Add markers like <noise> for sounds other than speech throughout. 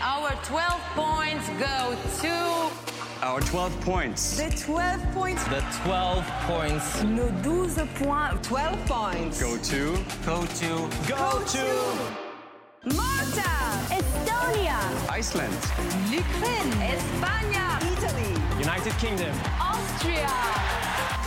our 12 points go to. Our 12 points. The 12 points. The 12 points Nos 12 points. 12 points. Go to. go to Go to Malta. Estonia, Iceland. L'Ukraine. España, Italy. United Kingdom. Austria,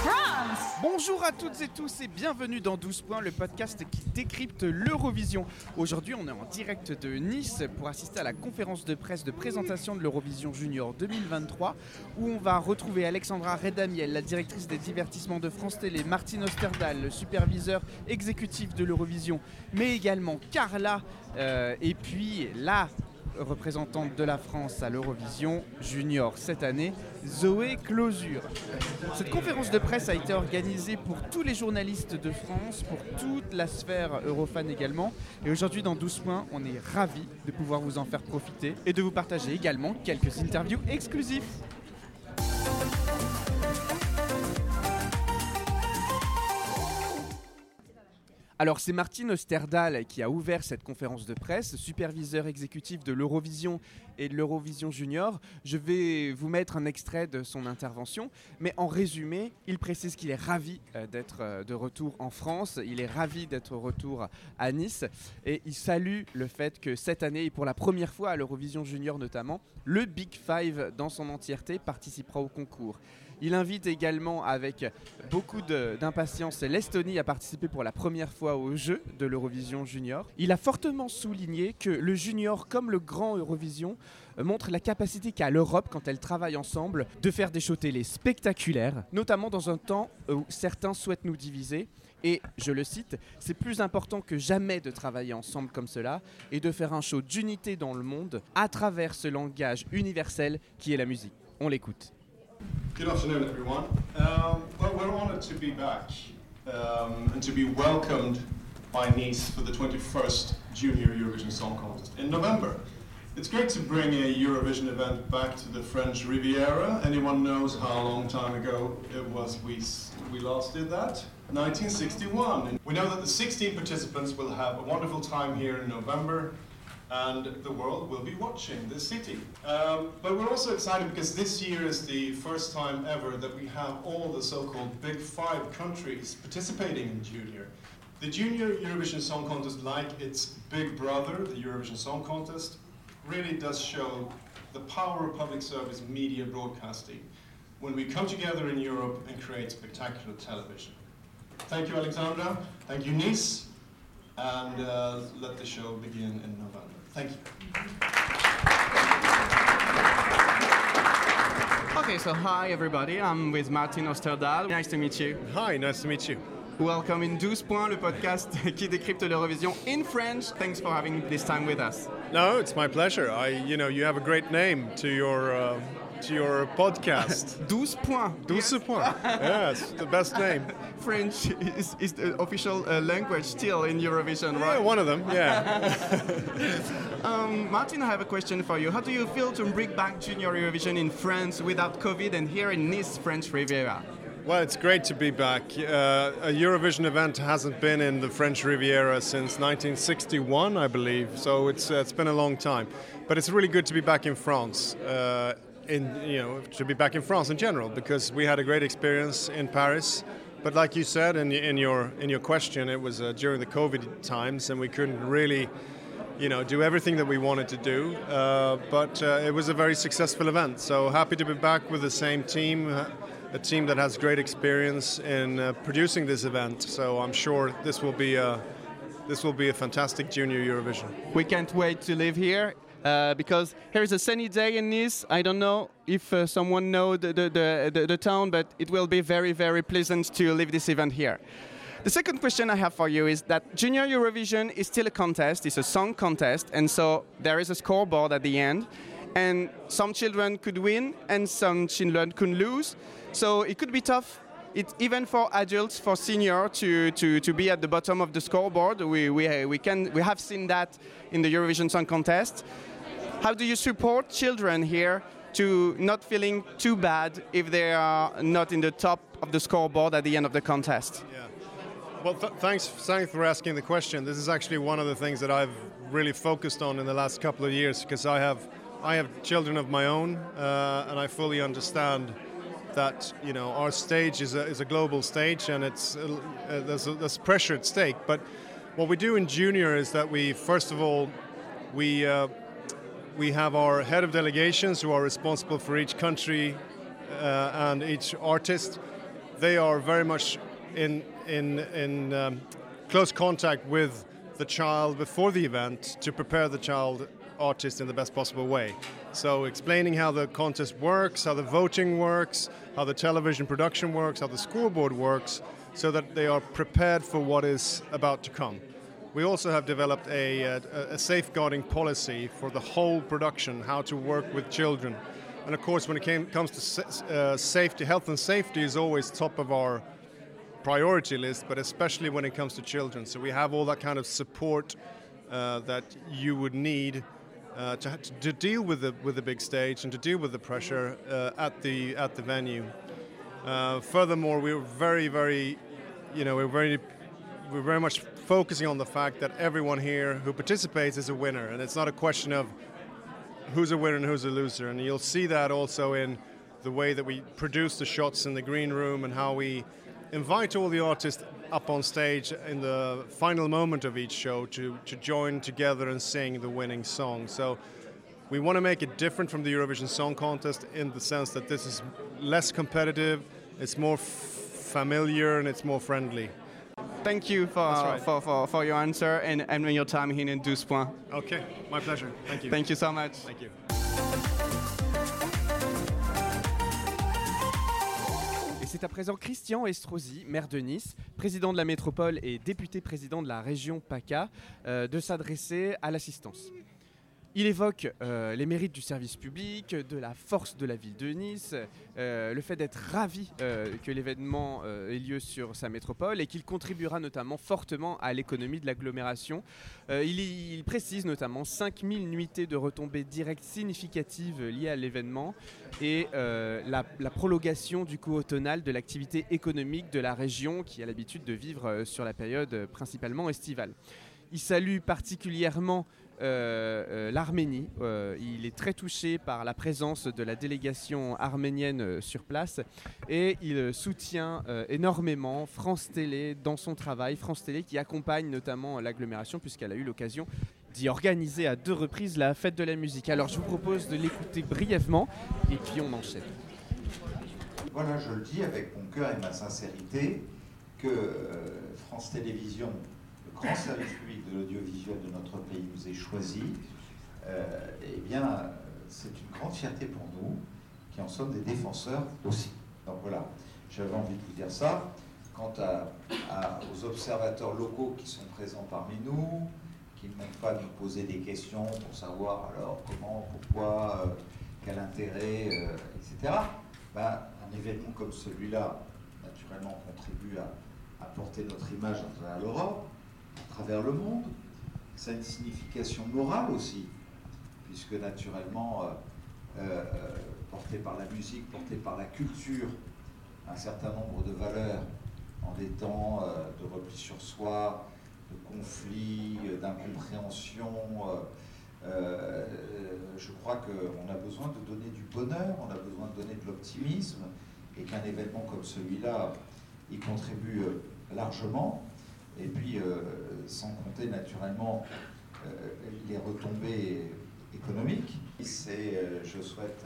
France. Bonjour à toutes et tous et bienvenue dans 12 points, le podcast qui décrypte l'Eurovision. Aujourd'hui, on est en direct de Nice pour assister à la conférence de presse de présentation de l'Eurovision Junior 2023 où on va retrouver Alexandra Redamiel, la directrice des divertissements de France Télé, Martine Osterdal, le superviseur exécutif de l'Eurovision, mais également Carla euh, et puis la représentante de la France à l'Eurovision Junior cette année, Zoé Closure. Cette conférence de presse a été organisée pour tous les journalistes de France, pour toute la sphère eurofan également. Et aujourd'hui, dans 12 points, on est ravis de pouvoir vous en faire profiter et de vous partager également quelques interviews exclusives. Alors c'est Martine Osterdal qui a ouvert cette conférence de presse, superviseur exécutif de l'Eurovision et de l'Eurovision Junior. Je vais vous mettre un extrait de son intervention, mais en résumé, il précise qu'il est ravi euh, d'être euh, de retour en France, il est ravi d'être retour à Nice, et il salue le fait que cette année, et pour la première fois à l'Eurovision Junior notamment, le Big Five dans son entièreté participera au concours. Il invite également avec beaucoup d'impatience l'Estonie à participer pour la première fois aux Jeux de l'Eurovision Junior. Il a fortement souligné que le Junior, comme le Grand Eurovision, montre la capacité qu'a l'Europe, quand elle travaille ensemble, de faire des shows télé spectaculaires, notamment dans un temps où certains souhaitent nous diviser. Et je le cite, c'est plus important que jamais de travailler ensemble comme cela et de faire un show d'unité dans le monde à travers ce langage universel qui est la musique. On l'écoute. Good afternoon, everyone. Um, well, we're honoured to be back um, and to be welcomed by Nice for the 21st Junior Eurovision Song Contest in November. It's great to bring a Eurovision event back to the French Riviera. Anyone knows how long time ago it was we, we last did that? 1961. And we know that the 16 participants will have a wonderful time here in November and the world will be watching this city. Um, but we're also excited because this year is the first time ever that we have all the so-called Big Five countries participating in Junior. The Junior Eurovision Song Contest, like its big brother, the Eurovision Song Contest, really does show the power of public service media broadcasting when we come together in Europe and create spectacular television. Thank you, Alexandra. Thank you, Nice. And uh, let the show begin in November. Thank you. Okay, so hi everybody, I'm with Martin Osterdal. Nice to meet you. Hi, nice to meet you. Welcome in 12 points, le podcast <laughs> qui décrypte l'Eurovision in French. Thanks for having this time with us. No, it's my pleasure. I, you know, you have a great name to your uh, to your podcast. <laughs> 12 points. 12 points. Yes, the best name. <laughs> French is, is the official uh, language still in Eurovision, Yeah, right? one of them. Yeah. Um, Martin, I have a question for you. How do you feel to bring back Junior Eurovision in France without COVID and here in Nice, French Riviera? Well, it's great to be back. Uh, a Eurovision event hasn't been in the French Riviera since 1961, I believe. So it's uh, it's been a long time, but it's really good to be back in France. Uh, in you know, to be back in France in general because we had a great experience in Paris. But like you said in, in your in your question, it was uh, during the COVID times, and we couldn't really you know, do everything that we wanted to do. Uh, but uh, it was a very successful event. So happy to be back with the same team, uh, a team that has great experience in uh, producing this event. So I'm sure this will be a this will be a fantastic junior Eurovision. We can't wait to live here uh, because here is a sunny day in Nice. I don't know if uh, someone know the, the, the, the, the town, but it will be very, very pleasant to live this event here. The second question I have for you is that Junior Eurovision is still a contest, it's a song contest, and so there is a scoreboard at the end, and some children could win and some children could lose. So it could be tough it, even for adults, for senior, to, to, to be at the bottom of the scoreboard. We, we, we, can, we have seen that in the Eurovision Song Contest. How do you support children here to not feeling too bad if they are not in the top of the scoreboard at the end of the contest? Well, th- thanks, thanks for asking the question. This is actually one of the things that I've really focused on in the last couple of years because I have I have children of my own uh, and I fully understand that you know our stage is a, is a global stage and it's uh, uh, there's, a, there's pressure at stake. But what we do in junior is that we first of all we uh, we have our head of delegations who are responsible for each country uh, and each artist. They are very much in in in um, close contact with the child before the event to prepare the child artist in the best possible way. So explaining how the contest works, how the voting works, how the television production works, how the scoreboard works, so that they are prepared for what is about to come. We also have developed a, a, a safeguarding policy for the whole production, how to work with children. And of course, when it came, comes to sa- uh, safety, health and safety is always top of our priority list, but especially when it comes to children. So we have all that kind of support uh, that you would need uh, to, to deal with the with the big stage and to deal with the pressure uh, at the at the venue. Uh, furthermore, we're very very, you know, we're very we're very much focusing on the fact that everyone here who participates is a winner, and it's not a question of who's a winner and who's a loser. And you'll see that also in the way that we produce the shots in the green room and how we invite all the artists up on stage in the final moment of each show to, to join together and sing the winning song. So we want to make it different from the Eurovision Song Contest in the sense that this is less competitive, it's more f- familiar, and it's more friendly. Thank you for, right. for, for, for your answer and, and your time here in 12 points. Okay, my pleasure. Thank you. Thank you so much. Thank you. C'est à présent Christian Estrosi, maire de Nice, président de la métropole et député président de la région PACA, euh, de s'adresser à l'assistance. Il évoque euh, les mérites du service public, de la force de la ville de Nice, euh, le fait d'être ravi euh, que l'événement ait lieu sur sa métropole et qu'il contribuera notamment fortement à l'économie de l'agglomération. Il, précise notamment 5000 nuitées de retombées directes significatives liées à l'événement et la, la prolongation du coup automnal de l'activité économique de la région qui a l'habitude de vivre sur la période principalement estivale. Il salue particulièrement l'Arménie. Euh, il est très touché par la présence de la délégation arménienne euh, sur place et il euh, soutient euh, énormément France Télé dans son travail. France Télé qui accompagne notamment l'agglomération puisqu'elle a eu l'occasion d'y organiser à deux reprises la fête de la musique. Alors je vous propose de l'écouter brièvement et puis on enchaîne. Voilà, je le dis avec mon cœur et ma sincérité, que euh, France Télévisions, grand service public de l'audiovisuel de notre pays, nous ait choisi, euh, eh bien, c'est une grande fierté pour nous, qui en sommes des défenseurs aussi. Donc voilà, j'avais envie de vous dire ça. Quant aux observateurs locaux qui sont présents parmi nous, qui ne manquent pas de nous poser des questions pour savoir alors comment, pourquoi, euh, quel intérêt, euh, etc. Ben, un événement comme celui-là, naturellement, contribue à, à porter notre image à travers l'Europe, à travers le monde. Ça a une signification morale aussi, puisque naturellement, euh, euh, porté par la musique, porté par la culture, un certain nombre de valeurs en des temps euh, de repli sur soi, de conflits, euh, d'incompréhension. euh, euh, je crois qu'on a besoin de donner du bonheur, on a besoin de donner de l'optimisme, et qu'un événement comme celui-là y contribue euh, largement. Et puis, euh, sans compter naturellement euh, les retombées économiques. C'est, euh, je souhaite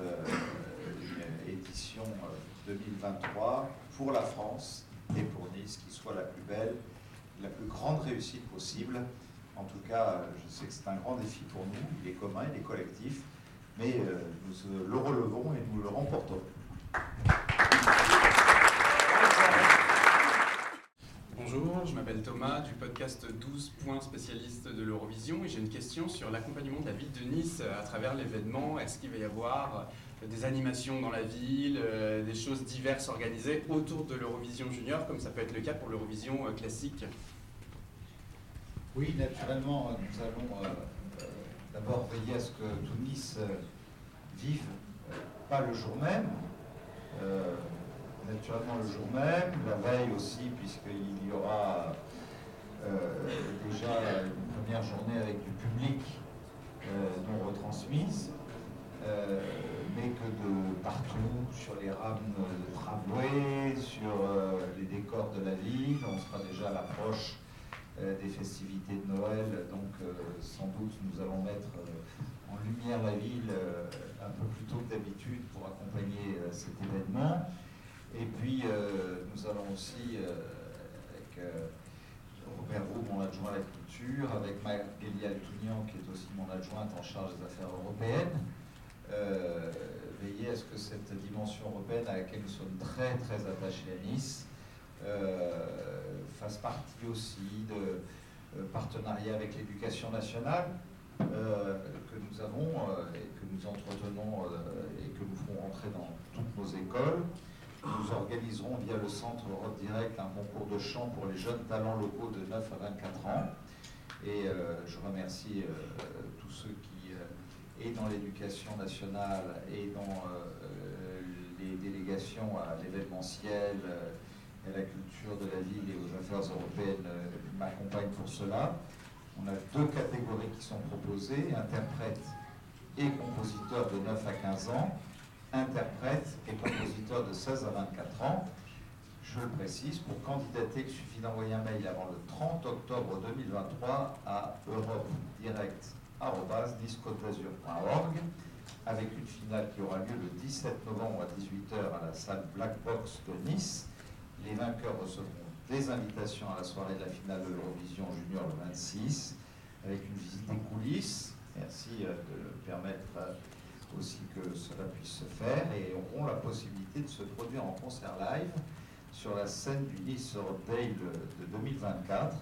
une édition euh, 2023 pour la France et pour Nice qui soit la plus belle, la plus grande réussite possible. En tout cas, je sais que c'est un grand défi pour nous, il est commun, il est collectif, mais nous le relevons et nous le remportons. Bonjour, je m'appelle Thomas du podcast 12 points spécialiste de l'Eurovision et j'ai une question sur l'accompagnement de la ville de Nice à travers l'événement. Est-ce qu'il va y avoir euh, des animations dans la ville, euh, des choses diverses organisées autour de l'Eurovision Junior comme ça peut être le cas pour l'Eurovision euh, classique? Oui, naturellement, nous allons d'abord veiller à ce que tout Nice vive, pas le jour même, naturellement le jour même, la veille aussi, puisqu'il y aura euh, déjà une première journée avec du public euh, non retransmise, euh, mais que de partout, sur les rames de tramway, sur les décors de la ville, on sera déjà à l'approche des festivités de Noël, donc sans doute nous allons mettre en lumière la ville un peu plus tôt que d'habitude pour accompagner cet événement. Et puis euh, nous allons aussi, euh, avec euh, Robert Roux, mon adjoint à la culture, avec Magali Altounian, qui est aussi mon adjointe en charge des affaires européennes, veiller à ce que cette dimension européenne à laquelle nous sommes très très attachés à Nice fasse partie aussi de euh, partenariat avec l'éducation nationale que nous avons et que nous entretenons et que nous ferons rentrer dans toutes nos écoles. Nous organiserons via le Centre Europe Direct un concours de chant pour les jeunes talents locaux de 9 à 24 ans. Et euh, je remercie euh, tous ceux qui, euh, et dans l'éducation nationale et dans les délégations à l'événementiel, à la culture de la ville et aux affaires européennes, m'accompagnent pour cela. On a deux catégories qui sont proposées, interprètes et compositeurs de 9 à 15 ans, interprètes et compositeurs de 16 à 24 ans. Je le précise, pour candidater, il suffit d'envoyer un mail avant le 30 octobre 2023 à europe-direct.discotazur.org avec une finale qui aura lieu le 17 novembre à 18h à la salle Black Box de Nice. Les vainqueurs recevront des invitations à la soirée de la finale de l'Eurovision Junior le 26 avec une visite des coulisses. Merci euh, de permettre euh, aussi que cela puisse se faire et auront la possibilité de se produire en concert live sur la scène du Nice Europe Day de 2024.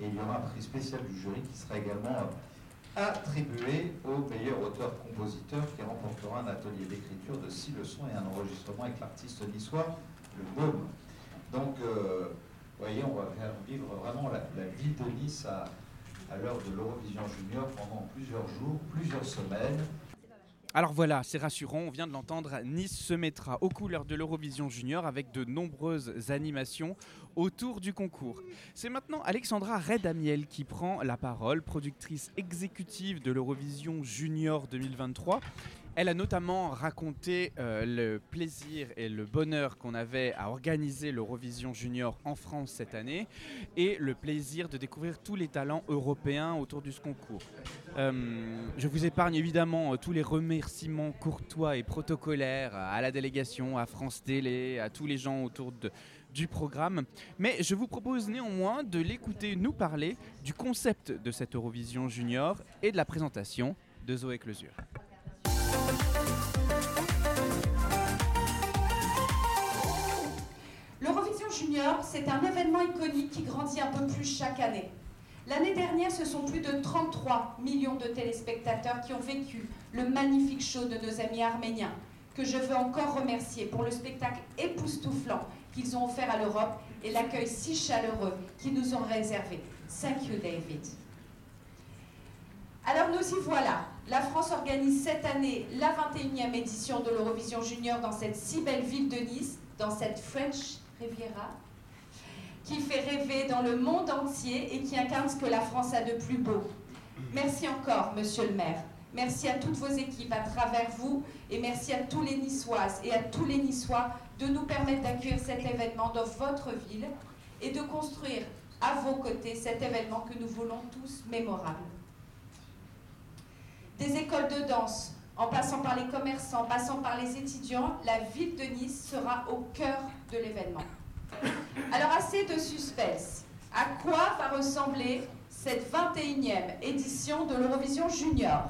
Et il y aura un prix spécial du jury qui sera également euh, attribué au meilleur auteur-compositeur qui remportera un atelier d'écriture de six leçons et un enregistrement avec l'artiste niçois, le Baume. Donc, euh, vous voyez, on va faire vivre vraiment la, ville de Nice à l'heure de l'Eurovision Junior pendant plusieurs jours, plusieurs semaines. Alors voilà, c'est rassurant, on vient de l'entendre, Nice se mettra aux couleurs de l'Eurovision Junior avec de nombreuses animations autour du concours. C'est maintenant Alexandra Redamiel qui prend la parole, productrice exécutive de l'Eurovision Junior 2023. Elle a notamment raconté euh, le plaisir et le bonheur qu'on avait à organiser l'Eurovision Junior en France cette année et le plaisir de découvrir tous les talents européens autour de ce concours. Euh, je vous épargne évidemment euh, tous les remerciements courtois et protocolaires à la délégation, à France Télé, à tous les gens autour du programme. Mais je vous propose néanmoins de l'écouter nous parler du concept de cette Eurovision Junior et de la présentation de Zoé Closure. Junior, c'est un événement iconique qui grandit un peu plus chaque année. L'année dernière, ce sont plus de 33 millions de téléspectateurs qui ont vécu le magnifique show de nos amis arméniens, que je veux encore remercier pour le spectacle époustouflant qu'ils ont offert à l'Europe et l'accueil si chaleureux qu'ils nous ont réservé. Thank you, David. Alors nous y voilà. La France organise cette année la 21e édition de l'Eurovision Junior dans cette si belle ville de Nice, dans cette French Riviera, qui fait rêver dans le monde entier et qui incarne ce que la France a de plus beau. Merci encore, monsieur le maire. Merci à toutes vos équipes à travers vous et merci à tous les Niçoises et à tous les Niçois de nous permettre d'accueillir cet événement dans votre ville et de construire à vos côtés cet événement que nous voulons tous mémorable. Des écoles de danse, en passant par les commerçants, en passant par les étudiants, la ville de Nice sera au cœur de l'événement. Alors assez de suspense. À quoi va ressembler cette 21e édition de l'Eurovision Junior?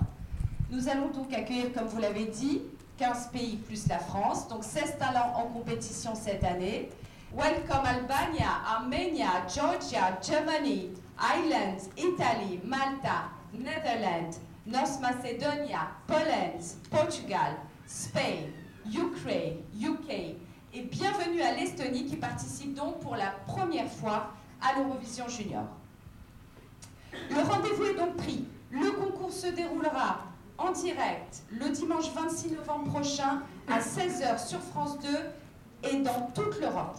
Nous allons donc accueillir, comme vous l'avez dit, 15 pays plus la France, donc 16 talents en compétition cette année. Welcome Albania, Armenia, Georgia, Germany, Ireland, Italy, Malta, Netherlands, North Macedonia, Poland, Portugal, Spain, Ukraine, UK et bienvenue à l'Estonie qui participe donc pour la première fois à l'Eurovision Junior. Le rendez-vous est donc pris. Le concours se déroulera en direct le dimanche 26 novembre prochain à 16h sur France 2 et dans toute l'Europe.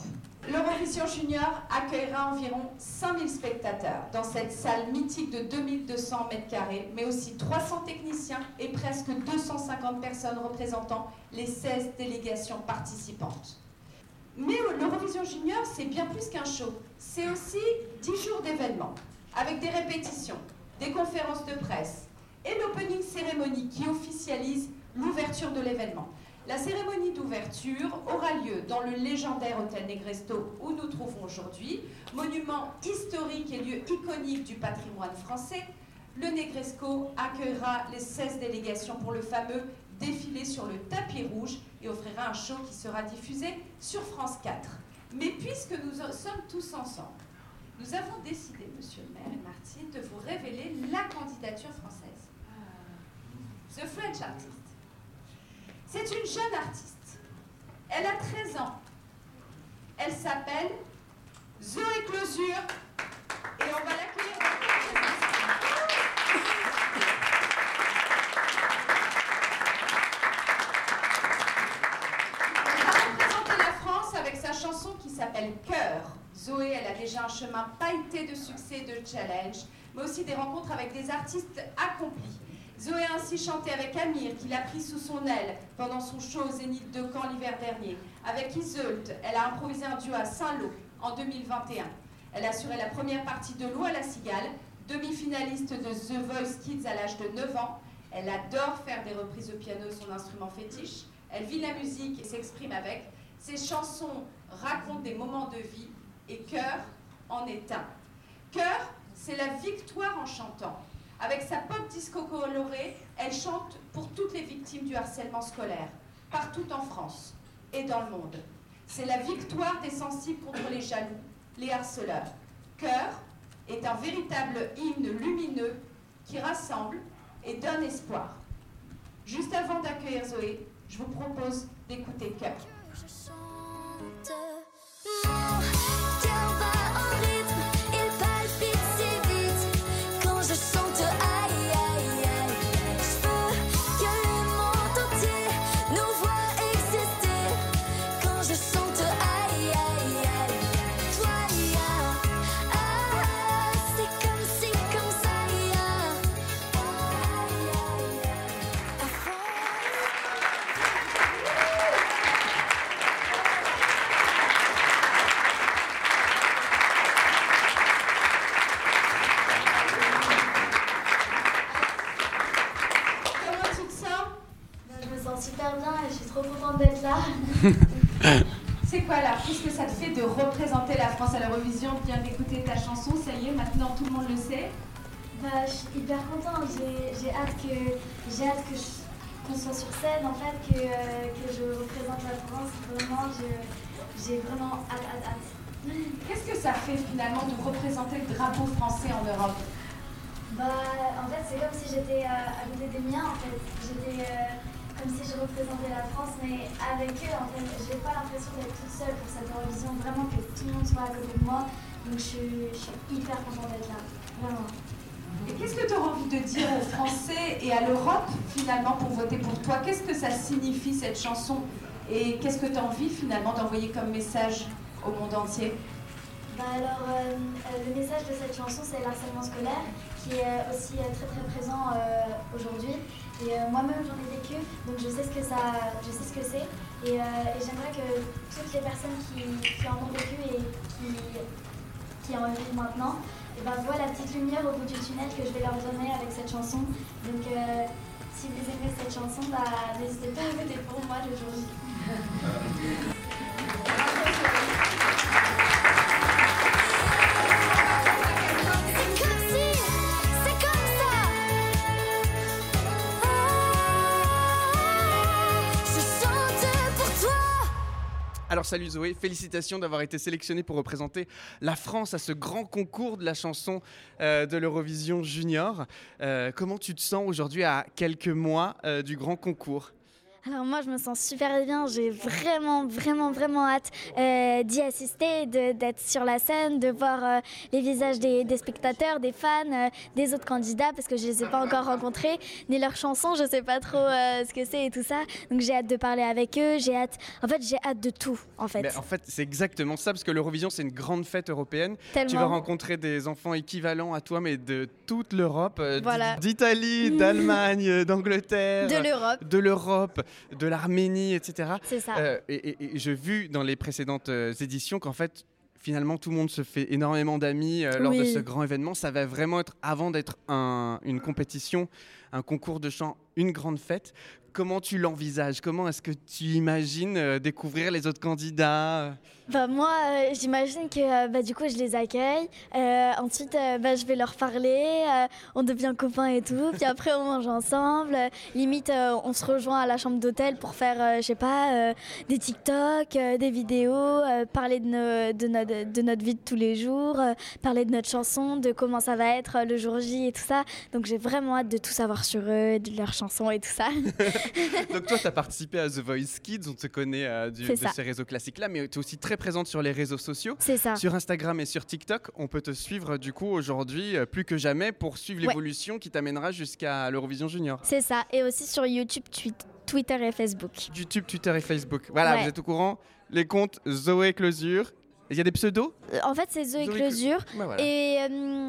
L'Eurovision Junior accueillera environ 5000 spectateurs dans cette salle mythique de 2200 mètres carrés, mais aussi 300 techniciens et presque 250 personnes représentant les 16 délégations participantes. Mais l'Eurovision Junior, c'est bien plus qu'un show. C'est aussi 10 jours d'événements, avec des répétitions, des conférences de presse et l'opening cérémonie qui officialise l'ouverture de l'événement. La cérémonie d'ouverture aura lieu dans le légendaire hôtel Negresto où nous trouvons aujourd'hui, monument historique et lieu iconique du patrimoine français. Le Negresco accueillera les 16 délégations pour le fameux défilé sur le tapis rouge et offrira un show qui sera diffusé sur France 4. Mais puisque nous sommes tous ensemble, nous avons décidé, monsieur le maire et Martine, de vous révéler la candidature française. The French Artist. C'est une jeune artiste. Elle a 13 ans. Elle s'appelle Zoé Closure. Et on va l'accueillir. Elle va la France avec sa chanson qui s'appelle Cœur. Zoé, elle a déjà un chemin pailleté de succès et de challenge, mais aussi des rencontres avec des artistes accomplis. Zoé a ainsi chanté avec Amir, qui l'a pris sous son aile pendant son show au Zénith de Caen l'hiver dernier. Avec Iseult, elle a improvisé un duo à Saint-Lô en 2021. Elle a assuré la première partie de L'eau à la cigale, demi-finaliste de The Voice Kids à l'âge de 9 ans. Elle adore faire des reprises au piano, son instrument fétiche. Elle vit la musique et s'exprime avec. Ses chansons racontent des moments de vie et Cœur en est un. Cœur, c'est la victoire en chantant. Avec sa pop disco colorée, elle chante pour toutes les victimes du harcèlement scolaire, partout en France et dans le monde. C'est la victoire des sensibles contre les jaloux, les harceleurs. Cœur est un véritable hymne lumineux qui rassemble et donne espoir. Juste avant d'accueillir Zoé, je vous propose d'écouter Cœur. Hyper contente. J'ai hâte que j'ai hâte que qu'on soit sur scène en fait, que, euh, que je représente la France. Vraiment, j'ai vraiment hâte, hâte, hâte. Qu'est-ce que ça fait finalement de représenter le drapeau français en Europe? Bah, en fait, c'est comme si j'étais euh, à côté des miens en fait. J'étais euh, comme si je représentais la France, mais avec eux en fait. J'ai pas l'impression d'être toute seule pour cette Eurovision. Vraiment que tout le monde soit à côté de moi. Donc, je, suis- je suis hyper contente d'être là. Vraiment. Et qu'est-ce que tu auras envie de dire aux Français et à l'Europe finalement pour voter pour toi? Qu'est-ce que ça signifie cette chanson? Et qu'est-ce que tu as envie finalement d'envoyer comme message au monde entier? Bah alors, euh, euh, le message de cette chanson, c'est l'harcèlement scolaire, qui est aussi euh, très très présent aujourd'hui. Et moi-même, j'en ai vécu, donc je sais ce que ça, je sais ce que c'est. Et, j'aimerais que toutes les personnes qui, qui en ont vécu et qui, qui en vivent maintenant, et ben, voient la petite lumière au bout du tunnel que je vais leur donner avec cette chanson. Donc, euh, si vous aimez cette chanson, bah, n'hésitez pas à voter pour moi le jour. <laughs> Alors salut Zoé, félicitations d'avoir été sélectionnée pour représenter la France à ce grand concours de la chanson euh, de l'Eurovision Junior. Euh, comment tu te sens aujourd'hui à quelques mois euh, du grand concours? Alors moi, je me sens super bien. J'ai vraiment, vraiment, vraiment hâte euh, d'y assister, d'être sur la scène, de voir euh, les visages des, des spectateurs, des fans, euh, des autres candidats, parce que je les ai pas encore rencontrés, ni leurs chansons. Je sais pas trop ce que c'est et tout ça. Donc j'ai hâte de parler avec eux. J'ai hâte. En fait, j'ai hâte de tout. En fait. Mais en fait, c'est exactement ça, parce que l'Eurovision, c'est une grande fête européenne. Tellement. Tu vas rencontrer des enfants équivalents à toi, mais de toute l'Europe, Voilà. d'Italie, d'Allemagne, d'Angleterre, De l'Europe. de l'Europe, de l'Arménie, etc. C'est ça. Euh, et et- et j'ai vu dans les précédentes euh, éditions qu'en fait, finalement, tout le monde se fait énormément d'amis euh, lors de ce grand événement. Ça va vraiment être, avant d'être un- une compétition, un concours de chant, une grande fête. Comment tu l'envisages? Comment est-ce que tu imagines euh, découvrir les autres candidats? Bah, moi, euh, j'imagine que euh, bah, du coup, je les accueille. Euh, ensuite, bah, je vais leur parler. on devient copains et tout. Puis après, on mange ensemble. Limite, on se rejoint à la chambre d'hôtel pour faire, je sais pas, des TikTok, des vidéos, parler de, nos- de, notre, de notre vie de tous les jours, parler de notre chanson, de comment ça va être le jour J et tout ça. Donc, j'ai vraiment hâte de tout savoir sur eux, de leurs chansons et tout ça. <laughs> Donc toi, tu as participé à The Voice Kids, on te connaît euh, du- de ça. ces réseaux classiques-là, mais tu es aussi très présente sur les réseaux sociaux. C'est ça. Sur Instagram et sur TikTok, on peut te suivre du coup aujourd'hui euh, plus que jamais pour suivre Ouais. l'évolution qui t'amènera jusqu'à l'Eurovision Junior. C'est ça. Et aussi sur YouTube, twi- Twitter et Facebook. YouTube, Twitter et Facebook. Voilà, Ouais. vous êtes au courant Les comptes Zoé Closure. Il y a des pseudos Euh, En fait, c'est Zoé Zoé Closure Ouais, voilà. et euh,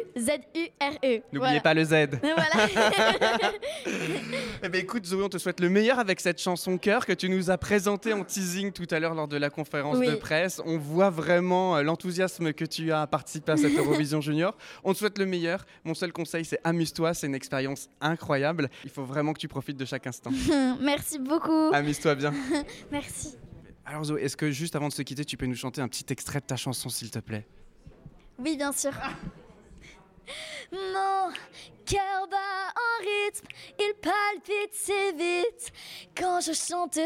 C-L-A-U-Z-U-R-E. N'oubliez pas le Z. <laughs> Voilà. <laughs> Eh ben écoute Zoé, on te souhaite le meilleur avec cette chanson cœur que tu nous as présentée en teasing tout à l'heure lors de la conférence Oui. de presse. On voit vraiment euh, l'enthousiasme que tu as à participer à cette <laughs> Eurovision Junior. On te souhaite le meilleur. Mon seul conseil, c'est amuse-toi. C'est une expérience incroyable. Il faut vraiment que tu profites de chaque instant. Merci beaucoup. Amuse-toi bien. Merci. Alors Zoé, est-ce que juste avant de se quitter, tu peux nous chanter un petit extrait de ta chanson, s'il te plaît? Oui, bien sûr. <laughs> Mon cœur bat en rythme, il palpite si vite. Quand je chante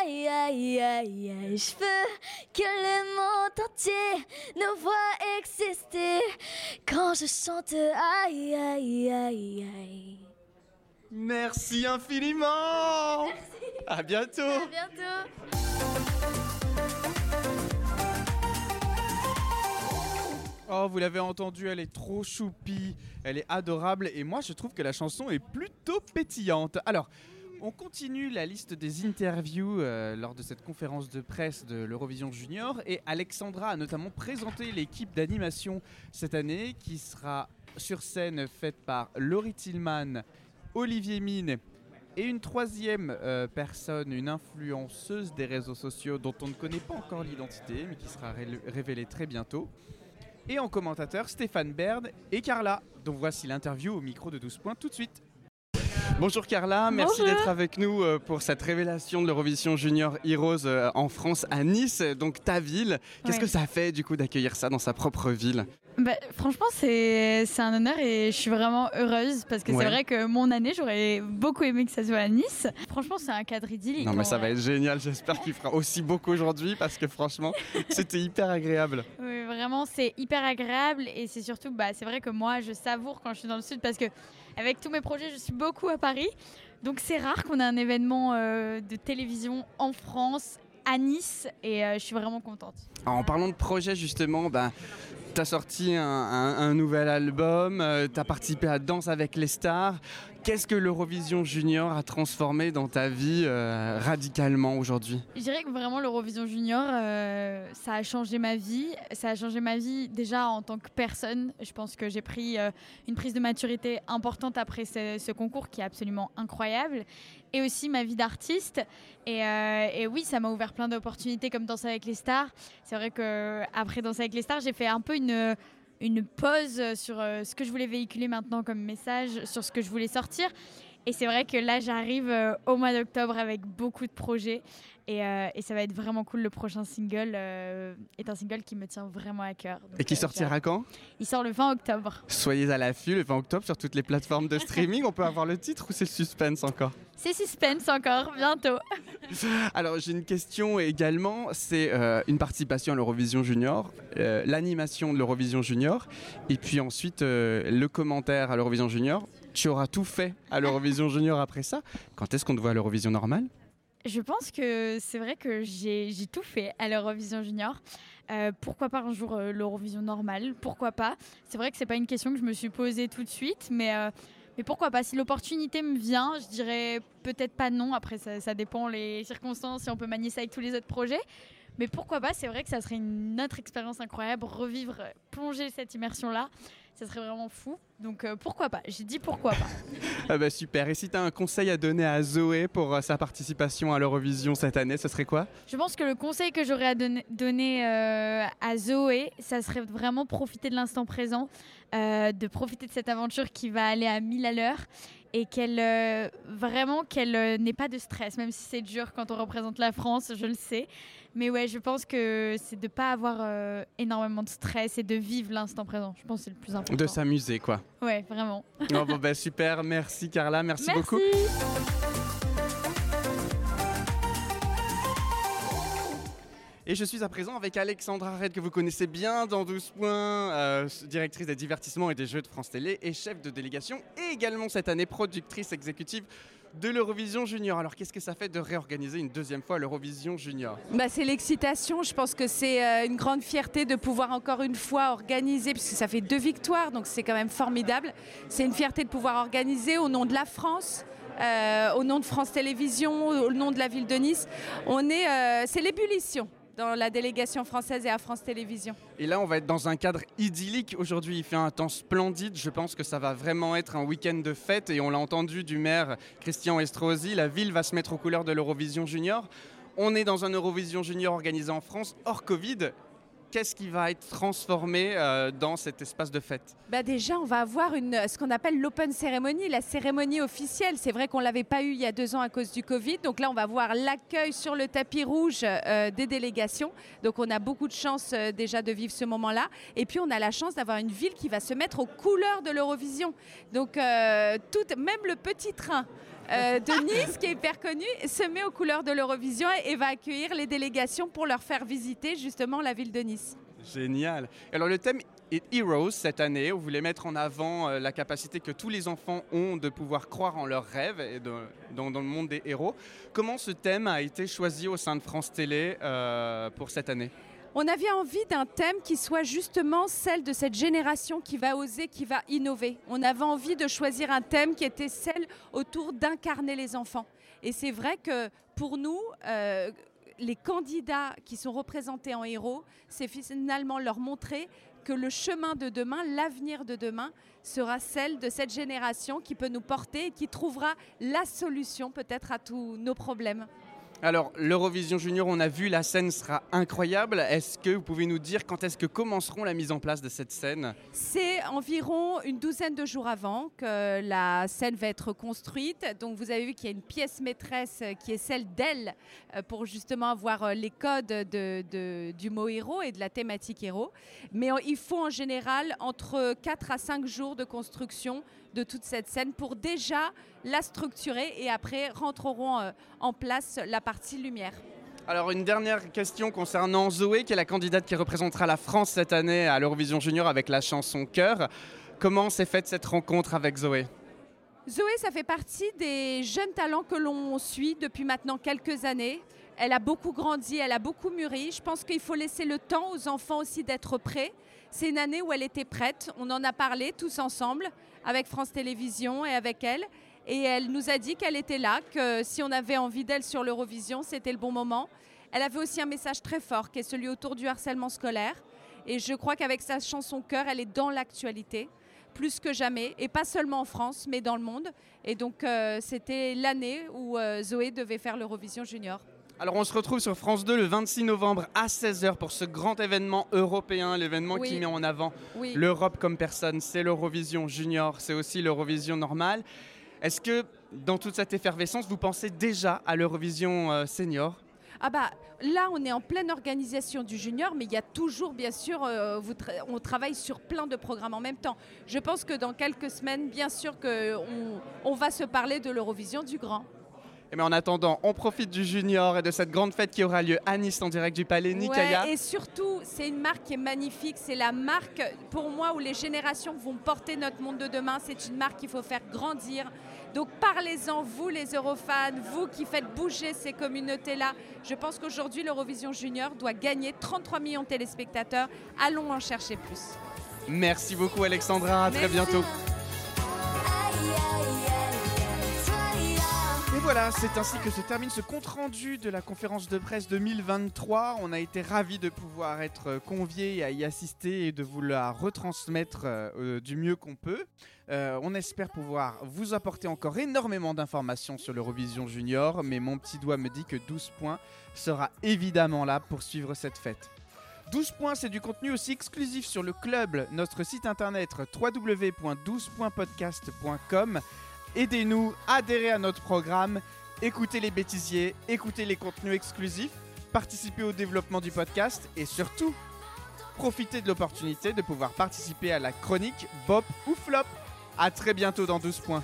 aïe aïe aïe aïe, je veux que le monde entier nous voit exister. Quand je chante aïe aïe aïe aïe. Merci infiniment À bientôt À bientôt. Oh, vous l'avez entendu, elle est trop choupie, elle est adorable et moi je trouve que la chanson est plutôt pétillante. Alors, on continue la liste des interviews euh, lors de cette conférence de presse de l'Eurovision Junior et Alexandra a notamment présenté l'équipe d'animation cette année qui sera sur scène faite par Laurie Tillman, Olivier Mine et une troisième euh, personne, une influenceuse des réseaux sociaux dont on ne connaît pas encore l'identité mais qui sera ré- révélée très bientôt. Et en commentateur, Stéphane Baird et Carla, dont voici l'interview au micro de 12 points tout de suite. Bonjour Carla, merci d'être avec nous euh, pour cette révélation de l'Eurovision Junior Heroes euh, en France, à Nice, donc ta ville. Qu'est-ce Ouais. que ça fait du coup d'accueillir ça dans sa propre ville? Bah, franchement, c'est c'est un honneur et je suis vraiment heureuse parce que Ouais. c'est vrai que mon année, j'aurais beaucoup aimé que ça soit à Nice. Franchement, c'est un cadre idyllique. Non mais ça va être génial, j'espère qu'il fera aussi beau qu'aujourd'hui parce que franchement, <laughs> c'était hyper agréable. Oui, vraiment, c'est hyper agréable et c'est surtout, bah, c'est vrai que moi, je savoure quand je suis dans le sud parce que avec tous mes projets, je suis beaucoup à Paris. Donc c'est rare qu'on ait un événement euh, de télévision en France, à Nice, et euh, je suis vraiment contente. Alors, en parlant de projet justement, bah, tu as sorti un, nouvel album, tu as participé à Danse avec les stars. Qu'est-ce que l'Eurovision Junior a transformé dans ta vie euh, radicalement aujourd'hui? Je dirais que vraiment l'Eurovision Junior, euh, ça a changé ma vie. Ça a changé ma vie déjà en tant que personne. Je pense que j'ai pris euh, une prise de maturité importante après ce, concours qui est absolument incroyable. Et aussi ma vie d'artiste. Et, et oui, ça m'a ouvert plein d'opportunités comme Danser avec les stars. C'est vrai que après Danser avec les stars, j'ai fait un peu une une pause sur euh, ce que je voulais véhiculer maintenant comme message, sur ce que je voulais sortir. Et c'est vrai que là, j'arrive euh, au mois d'octobre avec beaucoup de projets. Et, euh, et ça va être vraiment cool. Le prochain single euh, est un single qui me tient vraiment à cœur. Donc, Et qui euh, sortira quand? Il sort le 20 octobre. Soyez à l'affût le 20 octobre sur toutes les plateformes de streaming. On peut avoir le titre ou c'est suspense encore? C'est suspense encore, bientôt. <laughs> Alors j'ai une question également, c'est une participation à l'Eurovision Junior, l'animation de l'Eurovision Junior, et puis ensuite le commentaire à l'Eurovision Junior. tu auras tout fait à l'Eurovision <laughs> Junior après ça? Quand est-ce qu'on te voit à l'Eurovision normale Je pense que c'est vrai que j'ai tout fait à l'Eurovision Junior. Euh, pourquoi pas un jour euh, l'Eurovision normale Pourquoi pas? C'est vrai que c'est pas une question que je me suis posée tout de suite, mais, euh, mais pourquoi pas? Si l'opportunité me vient, je dirais peut-être pas non. Après, ça, dépend les circonstances, si on peut manier ça avec tous les autres projets. Mais pourquoi pas? C'est vrai que ça serait une autre expérience incroyable, revivre, plonger cette immersion-là. Ça serait vraiment fou. Donc euh, pourquoi pas? J'ai dit pourquoi pas. <laughs> Ah bah super. Et si tu as un conseil à donner à Zoé pour euh, sa participation à l'Eurovision cette année, ce serait quoi? Je pense que le conseil que j'aurais à donner, donner, euh, à Zoé, ça serait vraiment profiter de l'instant présent, de profiter de cette aventure qui va aller à 1000 à l'heure et qu'elle euh, vraiment qu'elle euh, n'ait pas de stress, même si c'est dur quand on représente la France, je le sais. Mais ouais, je pense que c'est de pas avoir euh, énormément de stress et de vivre l'instant présent. Je pense que c'est le plus important. De s'amuser quoi. Ouais, vraiment. Oh, bon, bah, super, merci Carla, merci, beaucoup. Et je suis à présent avec Alexandra Red, que vous connaissez bien dans 12 points, euh, directrice des divertissements et des jeux de France Télé et chef de délégation, et également cette année productrice exécutive de l'Eurovision Junior. Alors qu'est-ce que ça fait de réorganiser une deuxième fois l'Eurovision Junior? Bah, c'est l'excitation. Je pense que c'est euh, une grande fierté de pouvoir encore une fois organiser, puisque ça fait deux victoires, donc c'est quand même formidable. C'est une fierté de pouvoir organiser au nom de la France. euh, au nom de France Télévisions, au nom de la ville de Nice, on est, c'est l'ébullition dans la délégation française et à France Télévisions. Et là, on va être dans un cadre idyllique. Aujourd'hui, il fait un temps splendide. Je pense que ça va vraiment être un week-end de fête. Et on l'a entendu du maire Christian Estrosi. La ville va se mettre aux couleurs de l'Eurovision Junior. On est dans un Eurovision Junior organisé en France, hors Covid. Qu'est-ce qui va être transformé euh, dans cet espace de fête? Bah déjà, on va avoir une, ce qu'on appelle l'open cérémonie, la cérémonie officielle. C'est vrai qu'on ne l'avait pas eu il y a deux ans à cause du Covid. Donc là, on va voir l'accueil sur le tapis rouge euh, des délégations. Donc on a beaucoup de chance euh, déjà de vivre ce moment-là. Et puis on a la chance d'avoir une ville qui va se mettre aux couleurs de l'Eurovision. Donc tout, même le petit train. Euh, de Nice, qui est hyper connu, se met aux couleurs de l'Eurovision et va accueillir les délégations pour leur faire visiter justement la ville de Nice. Génial. Alors le thème est Heroes cette année. On voulait mettre en avant euh, la capacité que tous les enfants ont de pouvoir croire en leurs rêves et dans le monde des héros. Comment ce thème a été choisi au sein de France Télé euh, pour cette année? On avait envie d'un thème qui soit justement celle de cette génération qui va oser, qui va innover. On avait envie de choisir un thème qui était celle autour d'incarner les enfants. Et c'est vrai que pour nous, euh, les candidats qui sont représentés en héros, c'est finalement leur montrer que le chemin de demain, l'avenir de demain, sera celle de cette génération qui peut nous porter et qui trouvera la solution peut-être à tous nos problèmes. Alors l'Eurovision Junior, on a vu, la scène sera incroyable. Est-ce que vous pouvez nous dire quand est-ce que commenceront la mise en place de cette scène? C'est environ une douzaine de jours avant que la scène va être construite. Donc vous avez vu qu'il y a une pièce maîtresse qui est celle d'elle euh, pour justement avoir euh, les codes de- de- du mot héros et de la thématique héros. Mais euh, il faut en général entre 4 à 5 jours de construction de toute cette scène pour déjà la structurer et après rentreront en place la partie lumière. Alors une dernière question concernant Zoé, qui est la candidate qui représentera la France cette année à l'Eurovision Junior avec la chanson Cœur. Comment s'est faite cette rencontre avec Zoé? Zoé, ça fait partie des jeunes talents que l'on suit depuis maintenant quelques années. Elle a beaucoup grandi, elle a beaucoup mûri. Je pense qu'il faut laisser le temps aux enfants aussi d'être prêts. C'est une année où elle était prête. On en a parlé tous ensemble avec France Télévisions et avec elle. Et elle nous a dit qu'elle était là, que si on avait envie d'elle sur l'Eurovision, c'était le bon moment. Elle avait aussi un message très fort qui est celui autour du harcèlement scolaire. Et je crois qu'avec sa chanson Cœur, elle est dans l'actualité plus que jamais, et pas seulement en France, mais dans le monde. Et donc, euh, c'était l'année où euh, Zoé devait faire l'Eurovision Junior. Alors on se retrouve sur France 2 le 26 novembre à 16h pour ce grand événement européen, l'événement Oui. qui met en avant Oui. l'Europe comme personne. C'est l'Eurovision Junior, c'est aussi l'Eurovision normale. Est-ce que dans toute cette effervescence, vous pensez déjà à l'Eurovision euh, senior? Ah bah là, on est en pleine organisation du junior, mais il y a toujours, bien sûr, euh, on travaille sur plein de programmes en même temps. Je pense que dans quelques semaines, bien sûr on va se parler de l'Eurovision du grand. Et mais en attendant, on profite du junior et de cette grande fête qui aura lieu à Nice en direct du Palais Nikaya. Ouais, et surtout, c'est une marque qui est magnifique. C'est la marque, pour moi, où les générations vont porter notre monde de demain. C'est une marque qu'il faut faire grandir. Donc parlez-en, vous les Eurofans, vous qui faites bouger ces communautés-là. Je pense qu'aujourd'hui, l'Eurovision Junior doit gagner 33 millions de téléspectateurs. Allons en chercher plus. Merci beaucoup Alexandra, à très bientôt. Voilà, c'est ainsi que se termine ce compte-rendu de la conférence de presse 2023. On a été ravis de pouvoir être conviés à y assister et de vous la retransmettre euh, euh, du mieux qu'on peut. Euh, on espère pouvoir vous apporter encore énormément d'informations sur l'Eurovision Junior, mais mon petit doigt me dit que 12 points sera évidemment là pour suivre cette fête. 12 points, c'est du contenu aussi exclusif sur le club, notre site internet www.12pointspodcast.com. Aidez-nous, adhérez à notre programme, écoutez les bêtisiers, écoutez les contenus exclusifs, participez au développement du podcast et surtout, profitez de l'opportunité de pouvoir participer à la chronique Bop ou Flop. A très bientôt dans 12 points.